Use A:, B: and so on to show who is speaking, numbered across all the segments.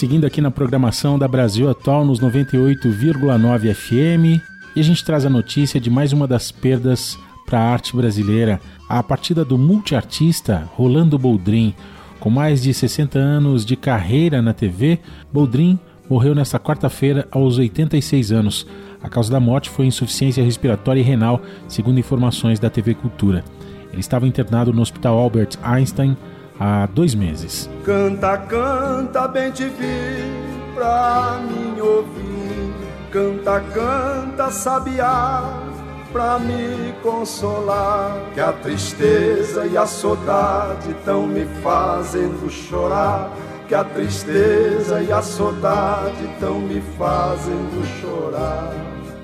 A: Seguindo aqui na programação da Brasil Atual nos 98,9 FM, e a gente traz a notícia de mais uma das perdas para a arte brasileira, a partida do multiartista Rolando Boldrin. Com mais de 60 anos de carreira na TV, Boldrin morreu nesta quarta-feira aos 86 anos. A causa da morte foi insuficiência respiratória e renal, segundo informações da TV Cultura. Ele estava internado no Hospital Albert Einstein há dois meses.
B: Canta, canta, bem te vi pra mim ouvir. Canta, canta, sabiá pra me consolar. Que a tristeza e a saudade tão me fazendo chorar. Que a tristeza e a saudade tão me fazendo chorar.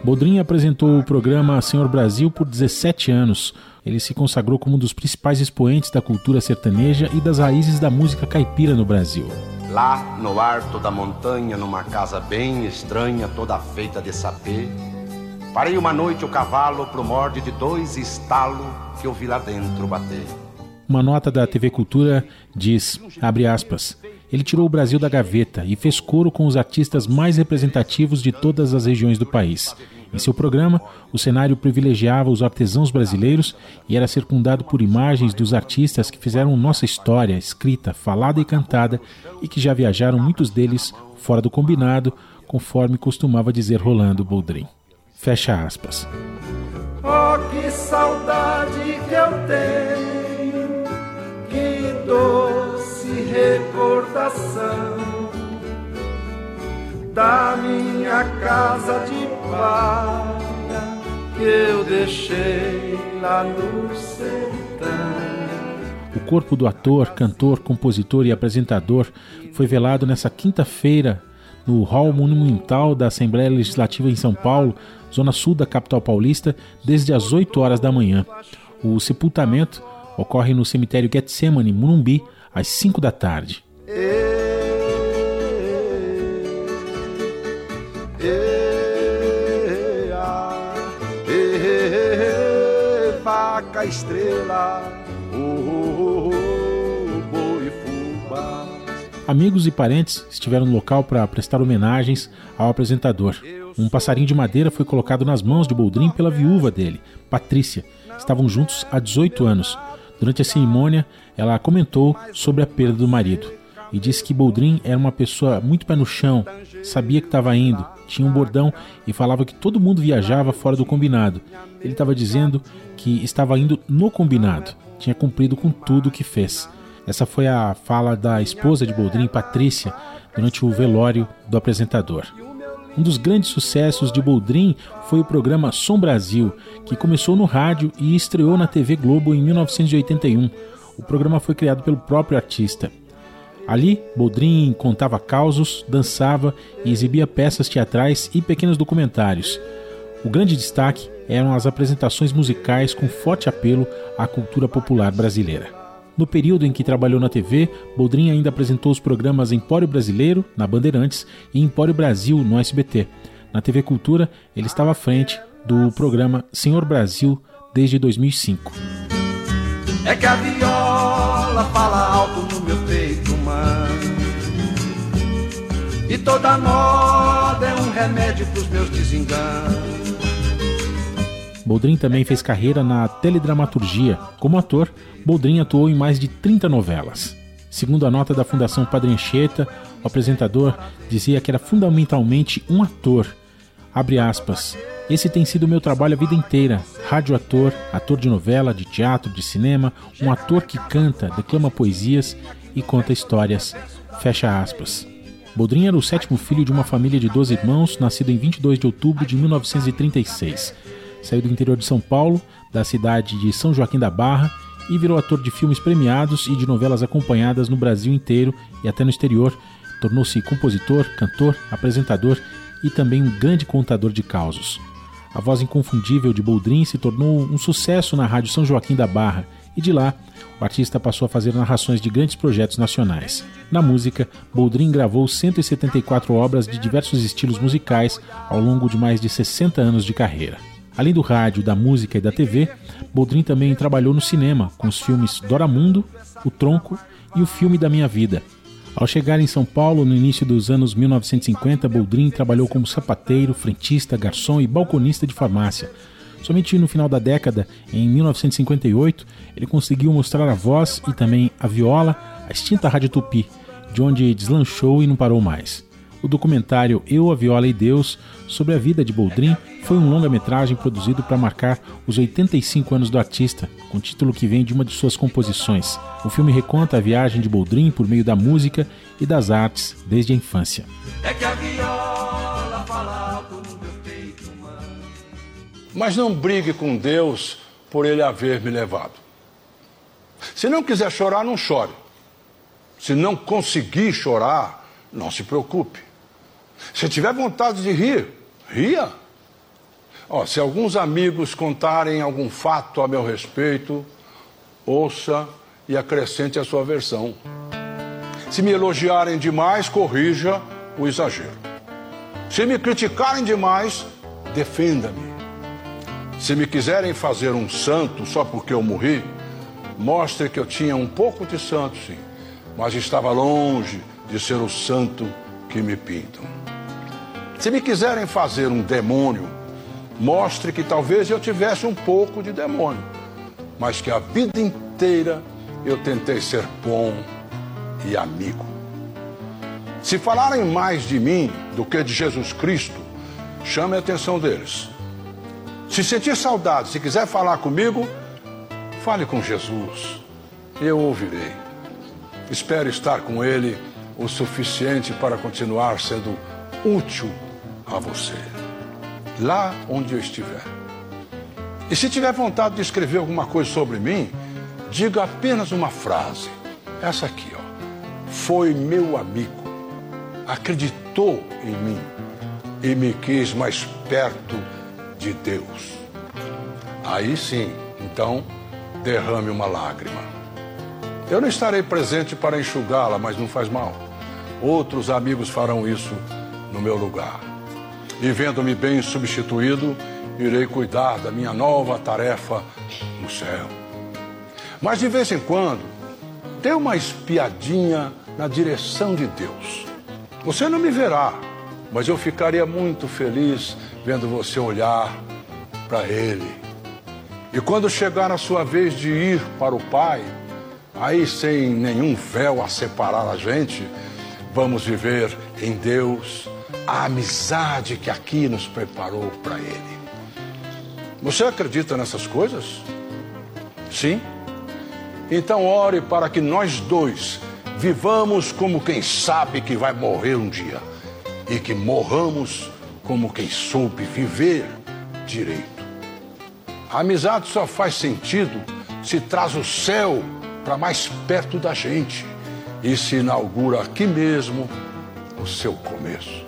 A: Bodrin apresentou o programa Senhor Brasil por 17 anos. Ele se consagrou como um dos principais expoentes da cultura sertaneja e das raízes da música caipira no Brasil.
C: Lá no alto da montanha, numa casa bem estranha, toda feita de sapê, parei uma noite o cavalo pro morde de dois estalo que eu vi lá dentro bater.
A: Uma nota da TV Cultura diz, abre aspas, ele tirou o Brasil da gaveta e fez coro com os artistas mais representativos de todas as regiões do país. Em seu programa, o cenário privilegiava os artesãos brasileiros e era circundado por imagens dos artistas que fizeram nossa história escrita, falada e cantada e que já viajaram muitos deles fora do combinado, conforme costumava dizer Rolando Boldrin. Fecha aspas.
B: Oh, que saudade que eu tenho, que doce recordação da minha casa de palha que eu deixei lá no sertão.
A: O corpo do ator, cantor, compositor e apresentador foi velado nessa quinta-feira no Hall Monumental da Assembleia Legislativa em São Paulo, zona sul da capital paulista, desde as 8 horas da manhã. O sepultamento ocorre no cemitério Getsemane, Morumbi, às 5 da tarde.
B: Faca estrela, oh, oh, oh, boi fubá.
A: Amigos e parentes estiveram no local para prestar homenagens ao apresentador. Um passarinho de madeira foi colocado nas mãos de Boldrin pela viúva dele, Patrícia. Estavam juntos há 18 anos. Durante a cerimônia, ela comentou sobre a perda do marido e disse que Boldrin era uma pessoa muito pé no chão, sabia que estava indo, tinha um bordão e falava que todo mundo viajava fora do combinado. Ele estava dizendo que estava indo no combinado, tinha cumprido com tudo o que fez. Essa foi a fala da esposa de Boldrin, Patrícia, durante o velório do apresentador. Um dos grandes sucessos de Boldrin foi o programa Som Brasil, que começou no rádio e estreou na TV Globo em 1981. O programa foi criado pelo próprio artista. Ali, Boldrin contava causos, dançava e exibia peças teatrais e pequenos documentários. O grande destaque eram as apresentações musicais com forte apelo à cultura popular brasileira. No período em que trabalhou na TV, Boldrin ainda apresentou os programas Empório Brasileiro, na Bandeirantes, e Empório Brasil, no SBT. Na TV Cultura, ele estava à frente do programa Senhor Brasil desde 2005.
B: É E toda moda é um remédio pros meus desenganos.
A: Boldrin também fez carreira na teledramaturgia. Como ator, Boldrin atuou em mais de 30 novelas. Segundo a nota da Fundação Padre Anchieta, o apresentador dizia que era fundamentalmente um ator. Abre aspas. Esse tem sido o meu trabalho a vida inteira. Rádio ator, ator de novela, de teatro, de cinema, um ator que canta, declama poesias e conta histórias. Fecha aspas. Boldrin era o sétimo filho de uma família de 12 irmãos, nascido em 22 de outubro de 1936. Saiu do interior de São Paulo, da cidade de São Joaquim da Barra, e virou ator de filmes premiados e de novelas acompanhadas no Brasil inteiro e até no exterior. Tornou-se compositor, cantor, apresentador e também um grande contador de causos. A voz inconfundível de Boldrin se tornou um sucesso na Rádio São Joaquim da Barra e de lá o artista passou a fazer narrações de grandes projetos nacionais. Na música, Boldrin gravou 174 obras de diversos estilos musicais ao longo de mais de 60 anos de carreira. Além do rádio, da música e da TV, Boldrin também trabalhou no cinema com os filmes Doramundo, O Tronco e O Filme da Minha Vida. Ao chegar em São Paulo no início dos anos 1950, Boldrin trabalhou como sapateiro, frentista, garçom e balconista de farmácia. Somente no final da década, em 1958, ele conseguiu mostrar a voz e também a viola à extinta Rádio Tupi, de onde deslanchou e não parou mais. O documentário Eu, a Viola e Deus, sobre a vida de Boldrin, foi um longa-metragem produzido para marcar os 85 anos do artista, com título que vem de uma de suas composições. O filme reconta a viagem de Boldrin por meio da música e das artes desde a infância. É
D: Mas não brigue com Deus por ele haver me levado. Se não quiser chorar, não chore. Se não conseguir chorar, não se preocupe. Se tiver vontade de rir, ria. Se alguns amigos contarem algum fato a meu respeito, ouça e acrescente a sua versão. Se me elogiarem demais, corrija o exagero. Se me criticarem demais, defenda-me. Se me quiserem fazer um santo só porque eu morri, mostre que eu tinha um pouco de santo, sim, mas estava longe de ser o santo que me pintam. Se me quiserem fazer um demônio, mostre que talvez eu tivesse um pouco de demônio, mas que a vida inteira eu tentei ser bom e amigo. Se falarem mais de mim do que de Jesus Cristo, chame a atenção deles. Se sentir saudade, se quiser falar comigo, fale com Jesus. Eu ouvirei. Espero estar com Ele o suficiente para continuar sendo útil a você, lá onde eu estiver. E se tiver vontade de escrever alguma coisa sobre mim, diga apenas uma frase. Essa aqui, ó. Foi meu amigo, acreditou em mim e me quis mais perto de Deus. Aí sim, então, derrame uma lágrima. Eu não estarei presente para enxugá-la, mas não faz mal. Outros amigos farão isso no meu lugar e vendo-me bem substituído, irei cuidar da minha nova tarefa no céu. Mas de vez em quando, dê uma espiadinha na direção de Deus. Você não me verá, mas eu ficaria muito feliz vendo você olhar para Ele. E quando chegar a sua vez de ir para o Pai, aí sem nenhum véu a separar a gente, vamos viver em Deus a amizade que aqui nos preparou para Ele. Você acredita nessas coisas? Sim? Então ore para que nós dois vivamos como quem sabe que vai morrer um dia e que morramos como quem soube viver direito. A amizade só faz sentido se traz o céu para mais perto da gente e se inaugura aqui mesmo o seu começo.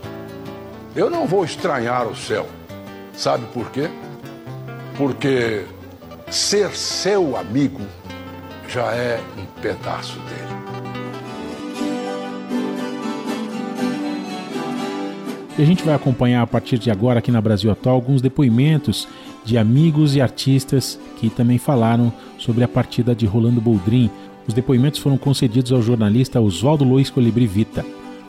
D: Eu não vou estranhar o céu. Sabe por quê? Porque ser seu amigo já é um pedaço dele.
A: E a gente vai acompanhar a partir de agora aqui na Brasil Atual alguns depoimentos de amigos e artistas que também falaram sobre a partida de Rolando Boldrin. Os depoimentos foram concedidos ao jornalista Oswaldo Luiz Colibri Vita.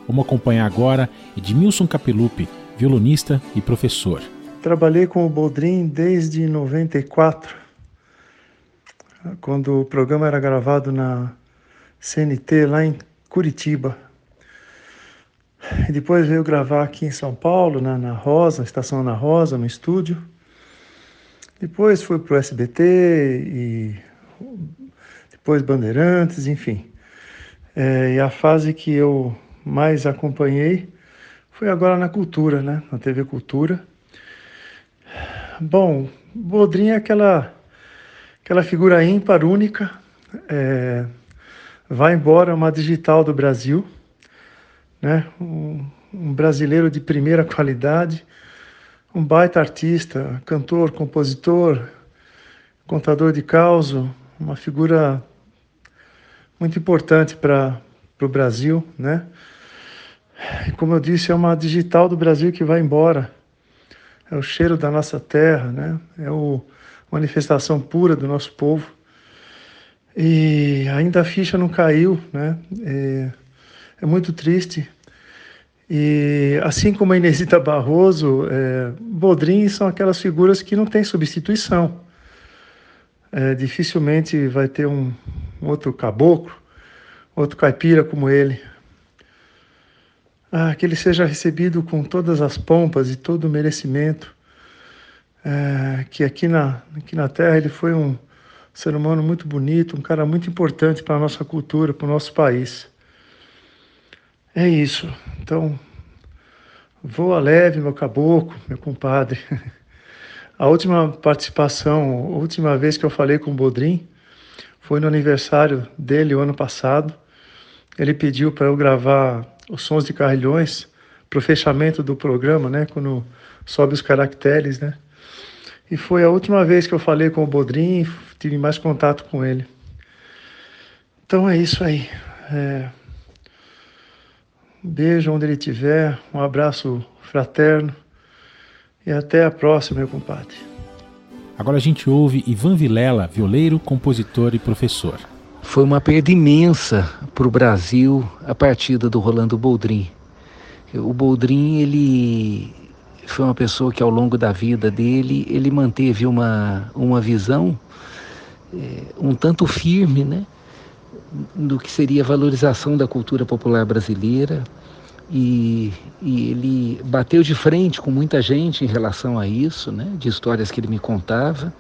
A: Vamos acompanhar agora Edmilson Capelupi, violonista e professor.
E: Trabalhei com o Boldrin desde 94, quando o programa era gravado na CNT lá em Curitiba. E depois veio gravar aqui em São Paulo, na, na Rosa, na Estação Ana Rosa, no estúdio. Depois fui para o SBT e depois Bandeirantes, enfim. É, e a fase que eu mais acompanhei foi agora na Cultura, né? Na TV Cultura. Bom, Bodrin é aquela, aquela figura ímpar, única. É, vai embora uma digital do Brasil, né? Um, um brasileiro de primeira qualidade, um baita artista, cantor, compositor, contador de causa, uma figura muito importante para o Brasil, né? E como eu disse, é uma digital do Brasil que vai embora. É o cheiro da nossa terra, né? É a manifestação pura do nosso povo. E ainda a ficha não caiu, né? É, é muito triste. E assim como a Inesita Barroso, é, Bodrim são aquelas figuras que não têm substituição. É, dificilmente vai ter um, um, outro caboclo, outro caipira como ele. Ah, que ele seja recebido com todas as pompas e todo o merecimento. É, que aqui na, aqui na Terra ele foi um ser humano muito bonito, um cara muito importante para a nossa cultura, para o nosso país. É isso. Então, voa leve, meu caboclo, meu compadre. A última participação, a última vez que eu falei com o Bodrim foi no aniversário dele, o ano passado. Ele pediu para eu gravar os sons de carrilhões para o fechamento do programa, né? Quando sobe os caracteres, né? E foi a última vez que eu falei com o Bodrim, tive mais contato com ele. Então é isso aí. É... Um beijo onde ele estiver, um abraço fraterno e até a próxima, meu compadre.
A: Agora a gente ouve Ivan Vilela, violeiro, compositor e professor.
F: Foi uma perda imensa para o Brasil a partida do Rolando Boldrin. O Boldrin, ele foi uma pessoa que ao longo da vida dele, ele manteve uma, uma visão é, um tanto firme, né? Do que seria a valorização da cultura popular brasileira. E, e, ele bateu de frente com muita gente em relação a isso, né, de histórias que ele me contava.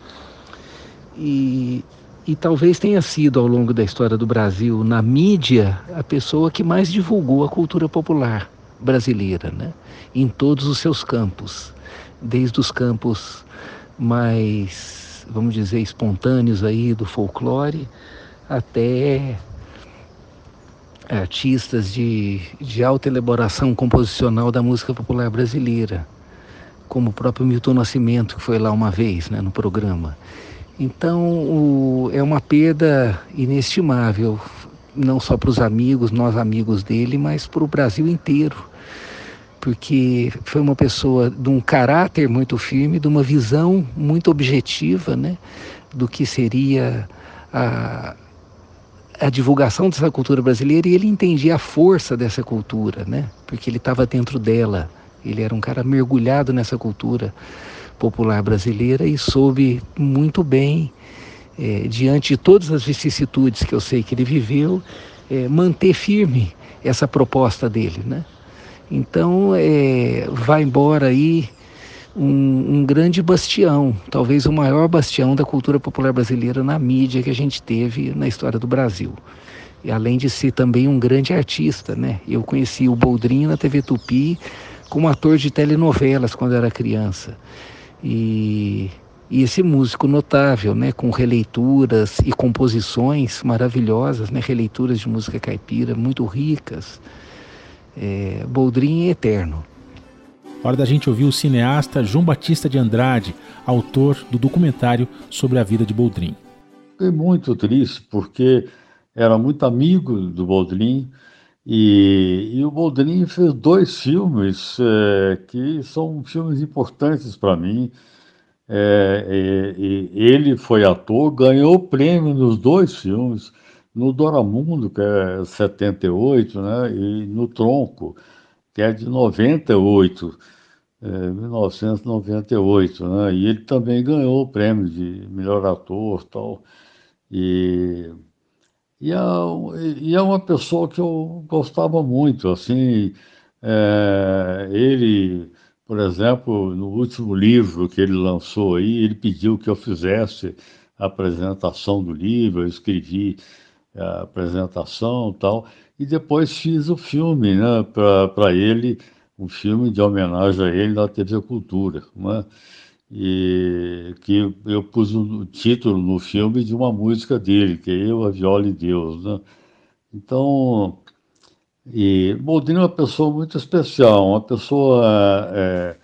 F: E, e talvez tenha sido ao longo da história do Brasil na mídia a pessoa que mais divulgou a cultura popular brasileira, né, em todos os seus campos, desde os campos mais, vamos dizer, espontâneos aí do folclore até artistas de, de alta elaboração composicional da música popular brasileira, como o próprio Milton Nascimento, que foi lá uma vez né, no programa. Então o, é uma perda inestimável, não só para os amigos, nós amigos dele, mas para o Brasil inteiro, porque foi uma pessoa de um caráter muito firme, de uma visão muito objetiva né, do que seria a, a divulgação dessa cultura brasileira e ele entendia a força dessa cultura, né? Porque ele estava dentro dela. Ele era um cara mergulhado nessa cultura popular brasileira e soube muito bem, é, diante de todas as vicissitudes que eu sei que ele viveu, é, manter firme essa proposta dele, né? Então, é, vai embora aí um, um, grande bastião, talvez o maior bastião da cultura popular brasileira na mídia que a gente teve na história do Brasil. E além de ser também um grande artista, né? Eu conheci o Boldrin na TV Tupi como ator de telenovelas quando era criança. E, e esse músico notável, né? Com releituras e composições maravilhosas, né? Releituras de música caipira muito ricas. É, Boldrin é eterno.
A: Hora da gente ouvir o cineasta João Batista de Andrade, autor do documentário sobre a vida de Boldrin.
G: Fiquei muito triste porque era muito amigo do Boldrin e, e o Boldrin fez dois filmes é, que são filmes importantes para mim. É, ele foi ator, ganhou prêmio nos dois filmes, no Doramundo, que é 78, né, e no Tronco, que é de 98, é, 1998, né? E ele também ganhou o prêmio de melhor ator tal. E, e, é, e é uma pessoa que eu gostava muito, assim, é, ele, por exemplo, no último livro que ele lançou aí, ele pediu que eu fizesse a apresentação do livro, eu escrevi a apresentação tal, e depois fiz o filme né, para ele, um filme de homenagem a ele na TV Cultura, né? e que eu pus o título no filme de uma música dele, que é Eu, a Viola e Deus. Né? Então, e Boldrini é uma pessoa muito especial, uma pessoa é,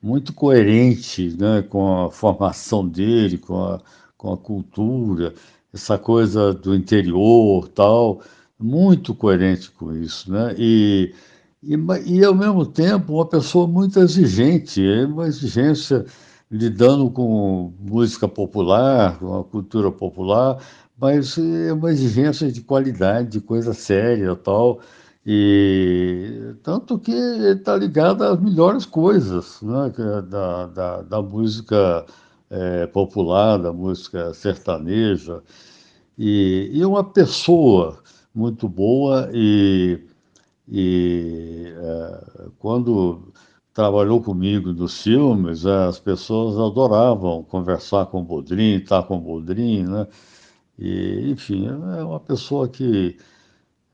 G: muito coerente né, com a formação dele, com a, com a cultura, essa coisa do interior tal, muito coerente com isso. Né? E, e, e ao mesmo tempo uma pessoa muito exigente, é uma exigência lidando com música popular, com a cultura popular, mas é uma exigência de qualidade, de coisa séria tal. E tanto que está ligado às melhores coisas né, é da, da, da música é, popular, da música sertaneja. E, e uma pessoa muito boa e, e é, quando trabalhou comigo nos filmes, as pessoas adoravam conversar com o Bodrin, estar com o Bodrin, né? E, enfim, é uma pessoa que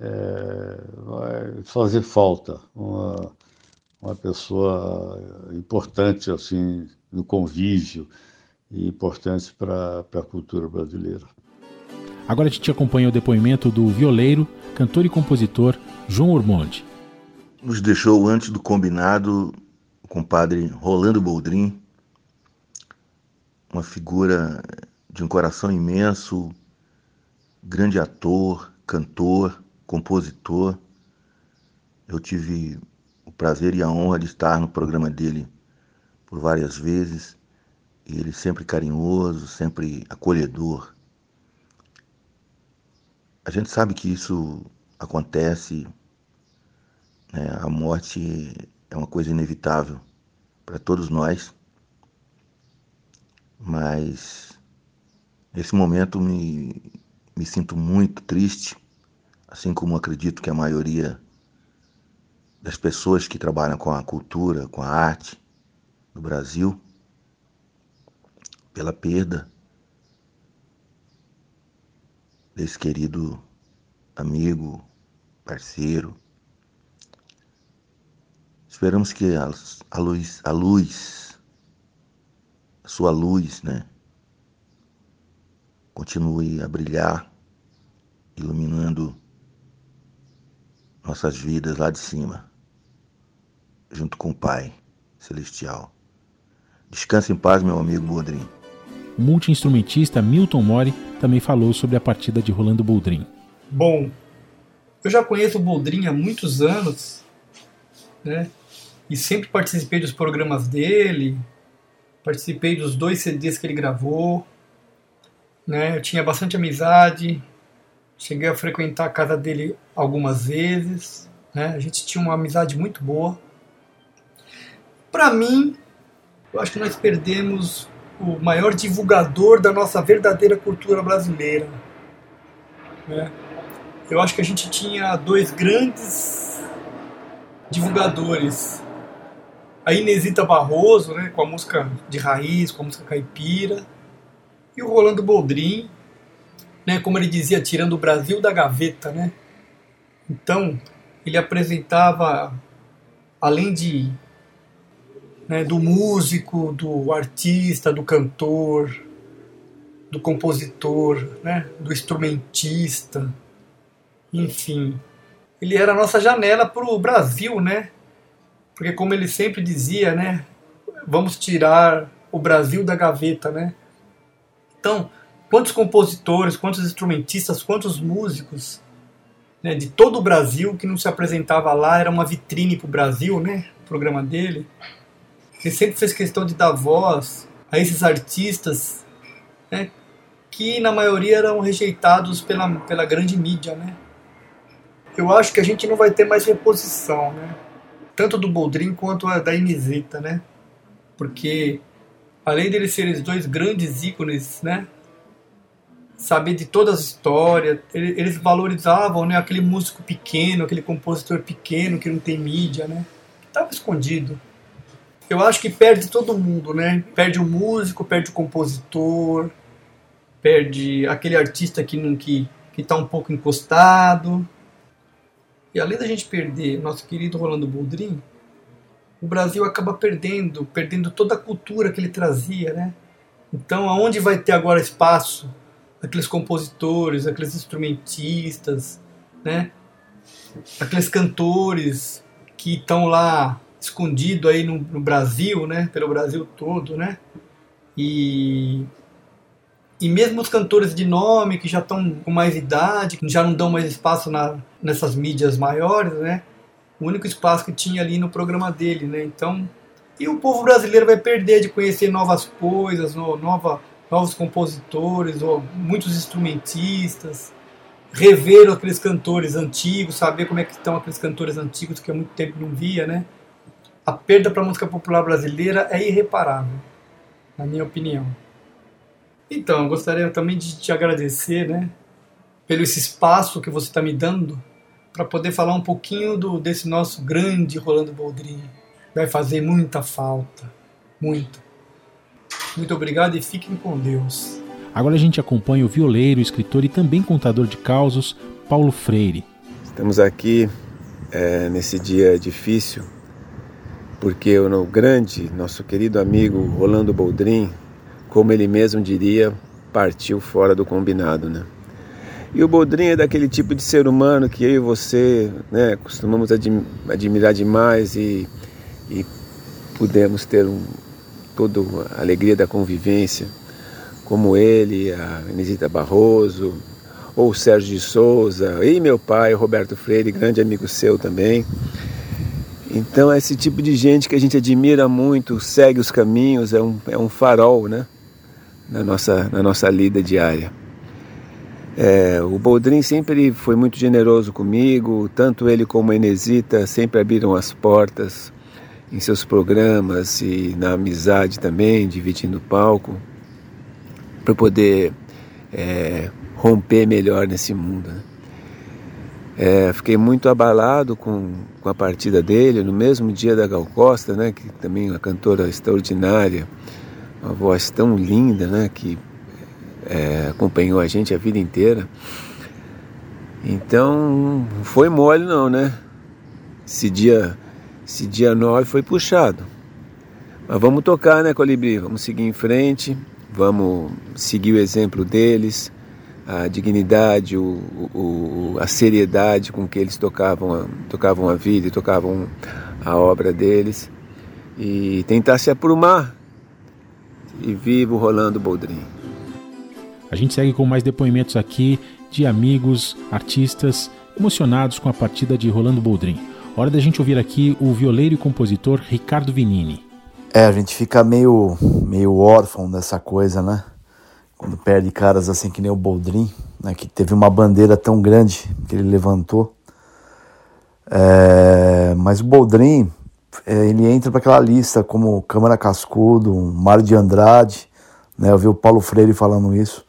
G: é, vai fazer falta, uma, uma pessoa importante assim no convívio e importante para a cultura brasileira.
A: Agora a gente acompanha o depoimento do violeiro, cantor e compositor João Ormonde.
H: Nos deixou antes do combinado o compadre Rolando Boldrin, uma figura de um coração imenso, grande ator, cantor, compositor. Eu tive o prazer e a honra de estar no programa dele por várias vezes e ele sempre carinhoso, sempre acolhedor. A gente sabe que isso acontece, né? a morte é uma coisa inevitável para todos nós, mas nesse momento me, me sinto muito triste assim como acredito que a maioria das pessoas que trabalham com a cultura, com a arte no Brasil, pela perda desse querido amigo, parceiro. Esperamos que a, a luz, a luz, a sua luz, né, continue a brilhar, iluminando nossas vidas lá de cima, junto com o Pai Celestial. Descanse em paz, meu amigo Boldrin.
A: Multi-instrumentista Milton Mori também falou sobre a partida de Rolando Boldrin.
I: Bom, eu já conheço o Boldrin há muitos anos, né? E sempre participei dos programas dele, participei dos dois CDs que ele gravou, né? Eu tinha bastante amizade, Cheguei a frequentar a casa dele algumas vezes. Né? A gente tinha uma amizade muito boa. Para mim, eu acho que nós perdemos o maior divulgador da nossa verdadeira cultura brasileira. Né? Eu acho que a gente tinha dois grandes divulgadores. A Inesita Barroso, né, com a música de raiz, com a música caipira, e o Rolando Boldrin, né, como ele dizia, tirando o Brasil da gaveta, né? Então, ele apresentava, além de né, do músico, do artista, do cantor, do compositor, né, do instrumentista, enfim, ele era a nossa janela para o Brasil, né? Porque como ele sempre dizia, né, vamos tirar o Brasil da gaveta, né? Então, quantos compositores, quantos instrumentistas, quantos músicos né, de todo o Brasil que não se apresentava lá, era uma vitrine para o Brasil, né? O programa dele. Ele sempre fez questão de dar voz a esses artistas, né, que na maioria eram rejeitados pela, pela grande mídia, né? Eu acho que a gente não vai ter mais reposição, né? Tanto do Boldrin quanto da Inesita, né? Porque além deles serem dois grandes ícones, né? saber de todas as histórias. Eles valorizavam né, aquele músico pequeno, aquele compositor pequeno que não tem mídia, né? Que estava escondido. Eu acho que perde todo mundo, né? Perde o músico, perde o compositor, perde aquele artista que que que está um pouco encostado. E além da gente perder nosso querido Rolando Boldrin, o Brasil acaba perdendo, perdendo toda a cultura que ele trazia, né? Então, aonde vai ter agora espaço aqueles compositores, aqueles instrumentistas, né? Aqueles cantores que estão lá escondido aí no, no, Brasil, né? Pelo Brasil todo, né? E e mesmo os cantores de nome que já estão com mais idade, que já não dão mais espaço na, nessas mídias maiores, né? O único espaço que tinha ali no programa dele, né? Então, e o povo brasileiro vai perder de conhecer novas coisas, nova novos compositores, ou muitos instrumentistas, rever aqueles cantores antigos, saber como é que estão aqueles cantores antigos que há muito tempo não via, né? A perda para a música popular brasileira é irreparável, na minha opinião. Então, eu gostaria também de te agradecer, né, pelo esse espaço que você está me dando para poder falar um pouquinho do, desse nosso grande Rolando Boldrin. Vai fazer muita falta, muito. Muito obrigado e fiquem com Deus.
A: Agora a gente acompanha o violeiro, escritor e também contador de causos, Paulo Freire.
J: Estamos aqui é, nesse dia difícil, porque o grande, nosso querido amigo Rolando Boldrin, como ele mesmo diria, partiu fora do combinado, né? E o Boldrin é daquele tipo de ser humano que eu e você né, costumamos admi admirar demais e, e pudemos ter um, toda a alegria da convivência, como ele, a Inesita Barroso, ou o Sérgio de Souza, e meu pai, Roberto Freire, grande amigo seu também. Então, esse tipo de gente que a gente admira muito, segue os caminhos, é um, é um farol né, na, nossa, na nossa lida diária. É, o Boldrin sempre foi muito generoso comigo, tanto ele como a Inesita sempre abriram as portas em seus programas e na amizade também, dividindo o palco, para poder é, romper melhor nesse mundo. Né? É, fiquei muito abalado com, com a partida dele no mesmo dia da Gal Costa, né, que também é uma cantora extraordinária, uma voz tão linda, né, que é, acompanhou a gente a vida inteira. Então, não foi mole não, né? Esse dia, esse dia 9 foi puxado. Mas vamos tocar, né, Colibri? Vamos seguir em frente, vamos seguir o exemplo deles, a dignidade, o, o, a seriedade com que eles tocavam a, tocavam a vida e tocavam a obra deles e tentar se aprumar e vivo rolando Boldrin.
A: A gente segue com mais depoimentos aqui de amigos, artistas emocionados com a partida de Rolando Boldrin. Hora da gente ouvir aqui o violeiro e compositor Ricardo Vinini.
K: É, a gente fica meio, meio órfão dessa coisa, né? Quando perde caras assim que nem o Boldrin, né? que teve uma bandeira tão grande que ele levantou. É, mas o Boldrin, é, ele entra para aquela lista como Câmara Cascudo, Mário de Andrade, né? Eu vi o Paulo Freire falando isso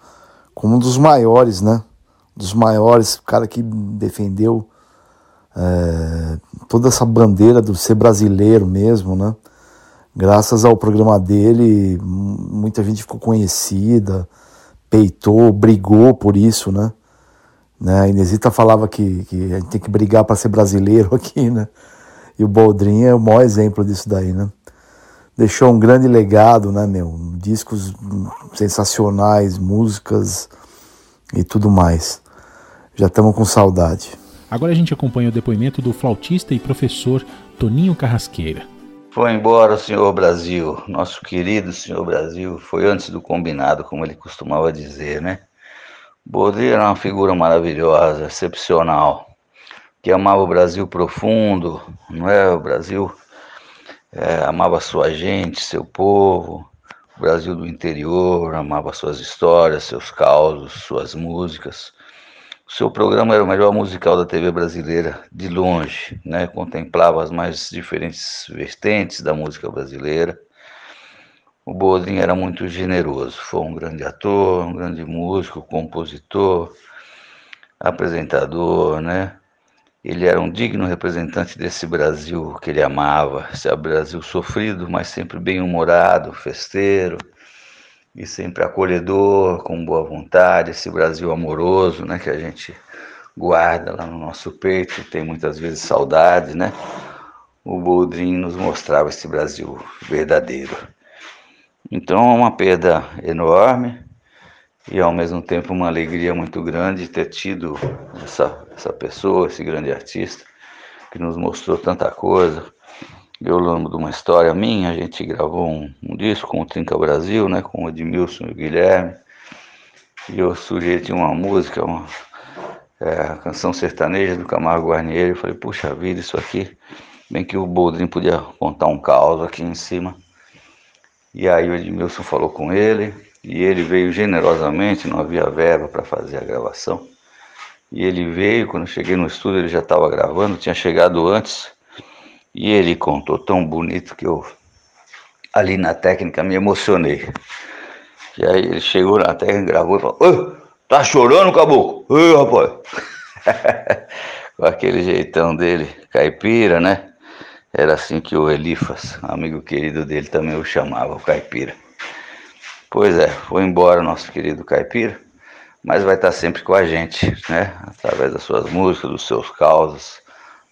K: como um dos maiores, né? Dos maiores, cara que defendeu é, toda essa bandeira do ser brasileiro mesmo, né? Graças ao programa dele, muita gente ficou conhecida, peitou, brigou por isso, né? né? A Inesita falava que, que a gente tem que brigar para ser brasileiro aqui, né? E o Boldrin é o maior exemplo disso daí, né? deixou um grande legado, né, meu? Discos sensacionais, músicas e tudo mais. Já estamos com saudade.
A: Agora a gente acompanha o depoimento do flautista e professor Toninho Carrasqueira.
L: Foi embora o senhor Brasil, nosso querido senhor Brasil, foi antes do combinado, como ele costumava dizer, né? Baudelaire era uma figura maravilhosa, excepcional, que amava o Brasil profundo, não é? O Brasil é, amava sua gente, seu povo, o Brasil do interior, amava suas histórias, seus causos, suas músicas. O seu programa era o melhor musical da TV brasileira, de longe, né? contemplava as mais diferentes vertentes da música brasileira. O Bodrin era muito generoso, foi um grande ator, um grande músico, compositor, apresentador, né? Ele era um digno representante desse Brasil que ele amava, esse Brasil sofrido, mas sempre bem-humorado, festeiro e sempre acolhedor, com boa vontade, esse Brasil amoroso, né, que a gente guarda lá no nosso peito, tem muitas vezes saudades, né? O Boldrin nos mostrava esse Brasil verdadeiro. Então é uma perda enorme, e ao mesmo tempo uma alegria muito grande ter tido essa, essa pessoa, esse grande artista que nos mostrou tanta coisa. Eu lembro de uma história minha, a gente gravou um, um disco com o Trinca Brasil, né, com o Edmilson e o Guilherme, e eu sugeri uma música, uma é, canção sertaneja do Camargo Guarnieri, eu falei, puxa vida, isso aqui, bem que o Boldrin podia contar um caos aqui em cima. E aí o Edmilson falou com ele, e ele veio generosamente, não havia verba para fazer a gravação. E ele veio, quando eu cheguei no estúdio, ele já estava gravando, tinha chegado antes. E ele contou tão bonito que eu, ali na técnica, me emocionei. E aí ele chegou na técnica, gravou e falou: Tá chorando, caboclo? Ô, rapaz! Com aquele jeitão dele, caipira, né? Era assim que o Elifas, amigo querido dele, também o chamava, o caipira. Pois é, foi embora nosso querido caipira mas vai estar sempre com a gente, né? Através das suas músicas, dos seus causos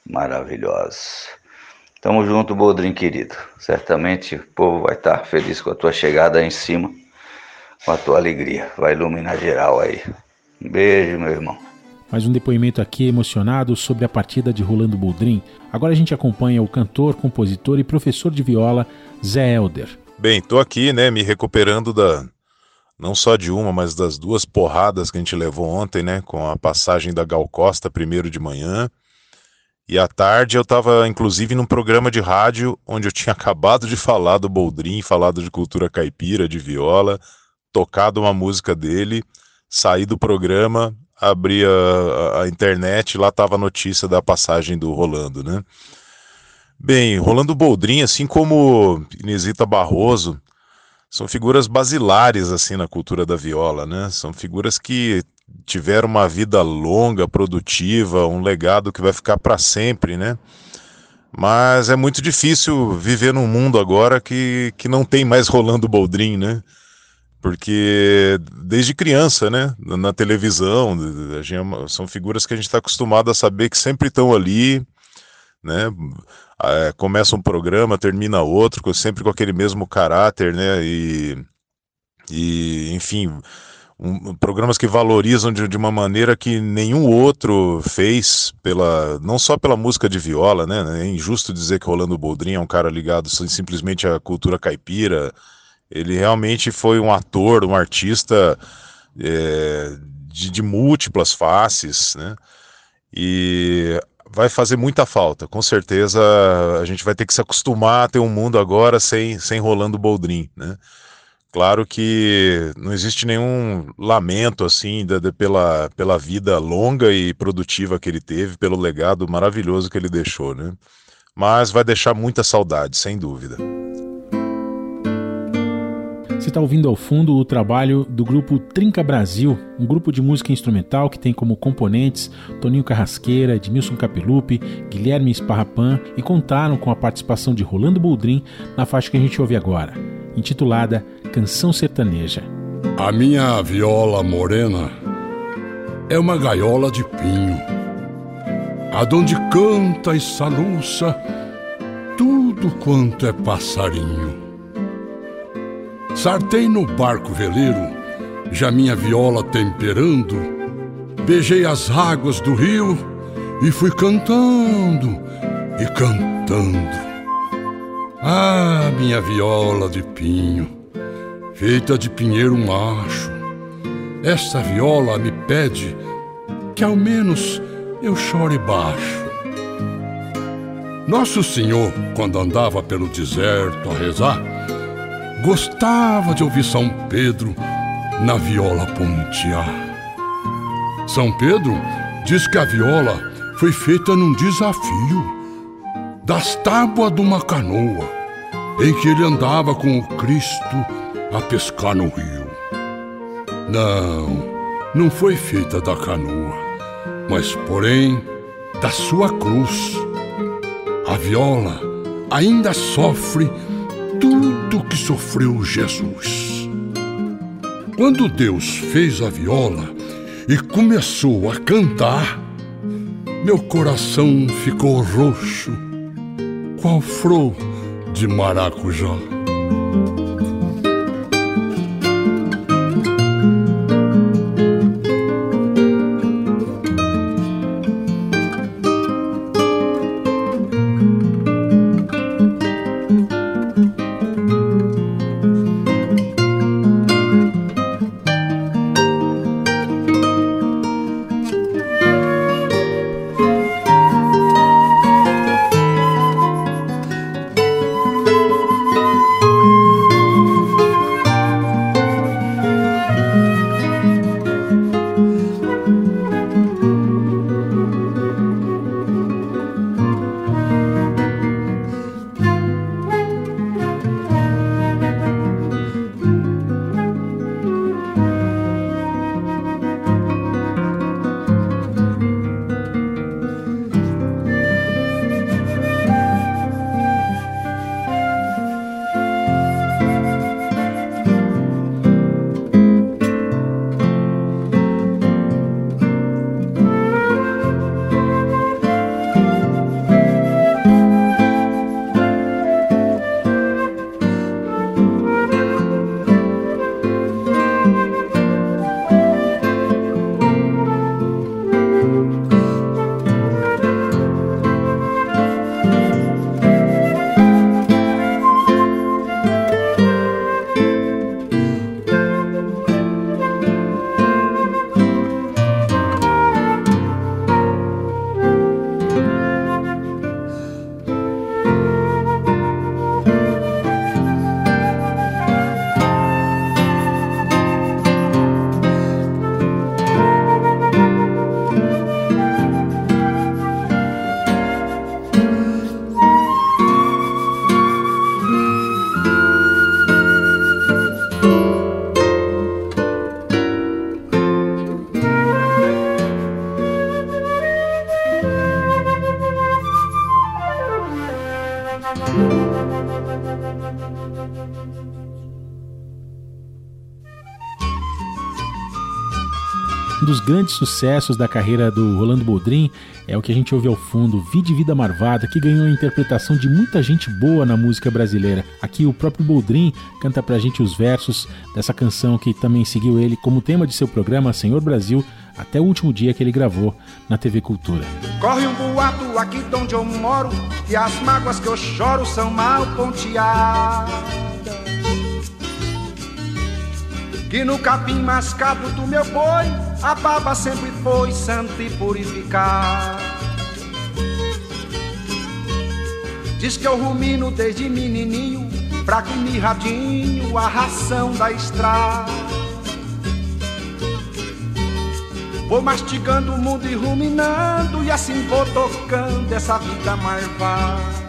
L: maravilhosos. Tamo junto, Bodrin querido. Certamente o povo vai estar feliz com a tua chegada aí em cima, com a tua alegria. Vai iluminar geral aí. Um beijo, meu irmão.
A: Mais um depoimento aqui emocionado sobre a partida de Rolando Boldrin. Agora a gente acompanha o cantor, compositor e professor de viola Zé Elder.
M: Bem, tô aqui, né, me recuperando da não só de uma, mas das duas porradas que a gente levou ontem, né, com a passagem da Gal Costa primeiro de manhã. E à tarde eu estava, inclusive, num programa de rádio onde eu tinha acabado de falar do Boldrin, falado de cultura caipira, de viola, tocado uma música dele, saí do programa, abri a, a internet, lá estava a notícia da passagem do Rolando, né? Bem, Rolando Boldrin, assim como Inesita Barroso, são figuras basilares assim na cultura da viola, né? São figuras que tiveram uma vida longa, produtiva, um legado que vai ficar para sempre, né? Mas é muito difícil viver num mundo agora que, que não tem mais Rolando Boldrin, né? Porque desde criança, né? Na televisão, gente, são figuras que a gente está acostumado a saber que sempre estão ali, né? é, começa um programa, termina outro, sempre com aquele mesmo caráter, né? E, e enfim, um, programas que valorizam de, de, uma maneira que nenhum outro fez pela não só pela música de viola, né? É injusto dizer que Rolando Boldrin é um cara ligado simplesmente à cultura caipira. Ele realmente foi um ator, um artista é, de, de múltiplas faces, né? E vai fazer muita falta. Com certeza a gente vai ter que se acostumar a ter um mundo agora sem, sem Rolando Boldrin, né? Claro que não existe nenhum lamento assim pela, pela vida longa e produtiva que ele teve, pelo legado maravilhoso que ele deixou, né? Mas vai deixar muita saudade, sem dúvida.
A: Você está ouvindo ao fundo o trabalho do grupo Trinca Brasil, um grupo de música instrumental que tem como componentes Toninho Carrasqueira, Edmilson Capelupi, Guilherme Esparrapan e contaram com a participação de Rolando Boldrin na faixa que a gente ouve agora, intitulada Canção Sertaneja.
D: A minha viola morena é uma gaiola de pinho, aonde canta e saluça tudo quanto é passarinho Sartei no barco veleiro, já minha viola temperando, beijei as águas do rio e fui cantando e cantando. Ah, minha viola de pinho, feita de pinheiro macho, esta viola me pede que ao menos eu chore baixo. Nosso Senhor, quando andava pelo deserto a rezar, gostava de ouvir São Pedro na viola pontear. São Pedro diz que a viola foi feita num desafio das tábuas de uma canoa em que ele andava com o Cristo a pescar no rio. Não, não foi feita da canoa, mas porém da sua cruz. A viola ainda sofre tudo que sofreu Jesus. Quando Deus fez a viola e começou a cantar, meu coração ficou roxo, qual flor de maracujá.
A: Grandes sucessos da carreira do Rolando Boldrin é o que a gente ouve ao fundo, Vide Vida Marvada, que ganhou a interpretação de muita gente boa na música brasileira. Aqui o próprio Boldrin canta pra gente os versos dessa canção que também seguiu ele como tema de seu programa Senhor Brasil até o último dia que ele gravou na TV Cultura.
C: Corre um boato aqui de onde eu moro que as mágoas que eu choro são mal ponteadas. Que no capim mascado do meu boi a baba sempre foi santa e purificada. Diz que eu rumino desde menininho, fraco e mirradinho, a ração da estrada. Vou mastigando o mundo e ruminando, e assim vou tocando essa vida marvada.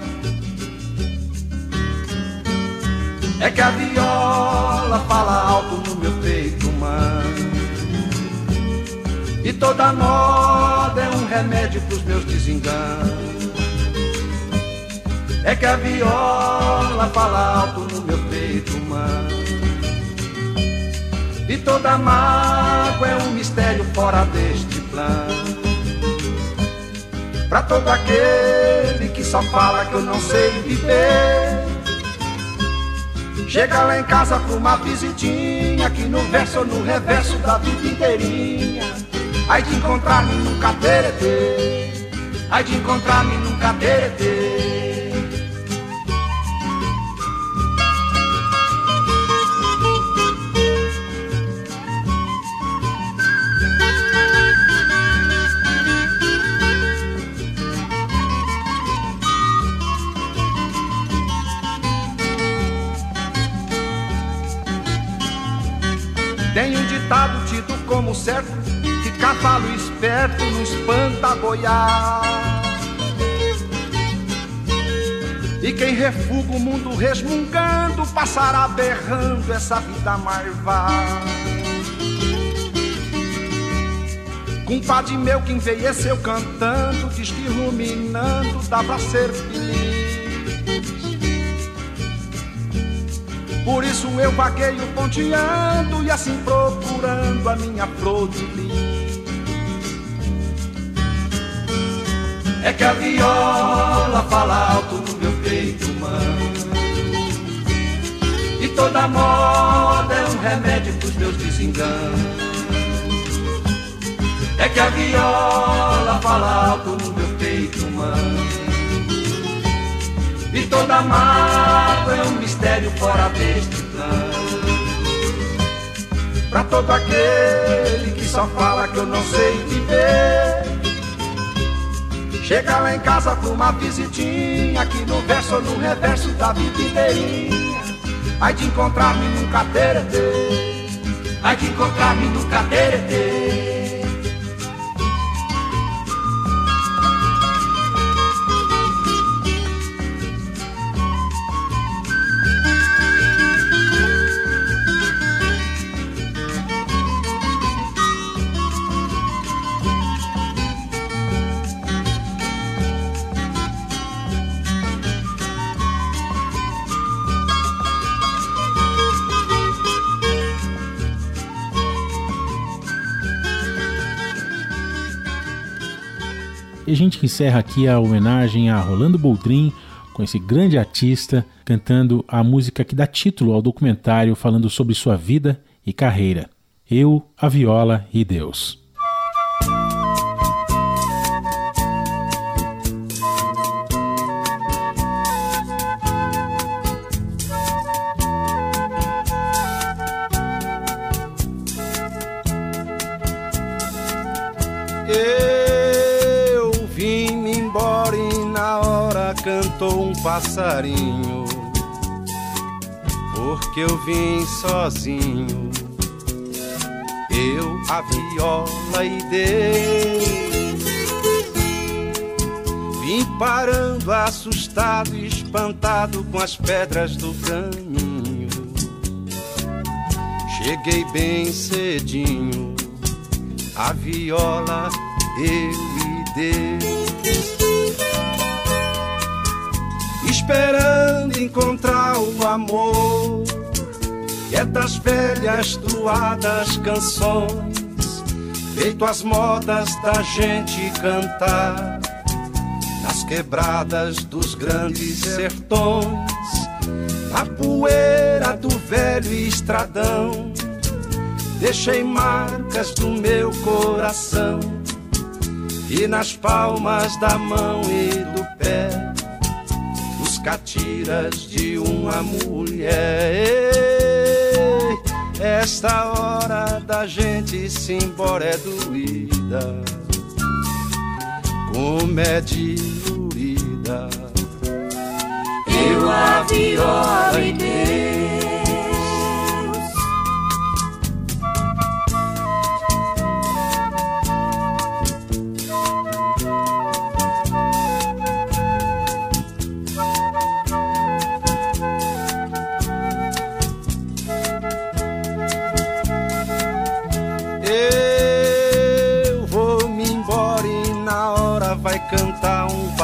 C: É que a viola fala alto no meu peito, mano. E toda moda é um remédio pros meus desenganos. É que a viola fala alto no meu peito, mano. E toda mágoa é um mistério fora deste plano. Pra todo aquele que só fala que eu não sei viver. Chega lá em casa pra uma visitinha, aqui no verso ou no reverso da vida inteirinha. Ai de encontrar-me num cateretê, ai de encontrar-me num cateretê. Certo Que cavalo esperto não espanta boiar. E quem refuga o mundo resmungando Passará berrando essa vida marvada Compadre meu que envelheceu cantando Diz que ruminando dá pra ser feliz Por isso eu vagueio ponteando e assim procurando a minha flor de. É que a viola fala alto no meu peito, mano. E toda moda é um remédio pros meus desenganos. É que a viola fala alto no meu peito, mano. E toda mágoa é um mistério fora deste plano. Pra todo aquele que só fala que eu não sei viver. Chega lá em casa pra uma visitinha, aqui no verso ou no reverso da vida inteirinha. Ai de encontrar-me num cateretê, ai de encontrar-me num cateretê.
A: E a gente encerra aqui a homenagem a Rolando Boldrin com esse grande artista cantando a música que dá título ao documentário falando sobre sua vida e carreira. Eu, a Viola e Deus.
C: Cantou um passarinho. Porque eu vim sozinho. Eu, a viola e Deus. Vim parando assustado e espantado com as pedras do caminho. Cheguei bem cedinho a viola, eu e Deus. Esperando encontrar o amor, e velhas truadas canções,
B: feito as modas da gente cantar. Nas quebradas dos grandes sertões, na poeira do velho estradão. Deixei marcas do meu coração e nas palmas da mão e do pé catiras de uma mulher. Esta hora da gente se embora é doída, como é diluída.
N: Eu a viola e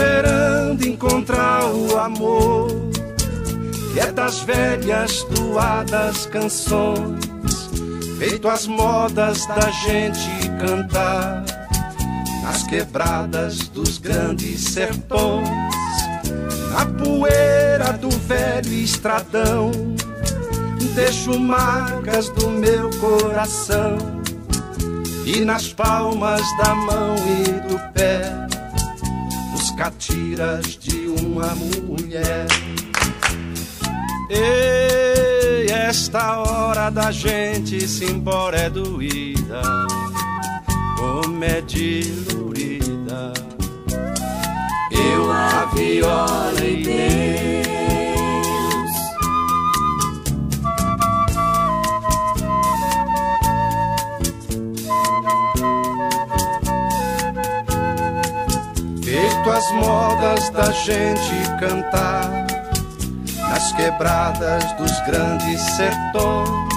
B: Esperando encontrar o amor que é das velhas doadas canções, feito as modas da gente cantar nas quebradas dos grandes sertões, na poeira do velho estradão. Deixo marcas do meu coração e nas palmas da mão e do pé catiras de uma mulher. Ei, esta hora da gente se embora é doída, como é dilurida. Eu a viola e Deus. As modas da gente cantar nas quebradas dos grandes sertões,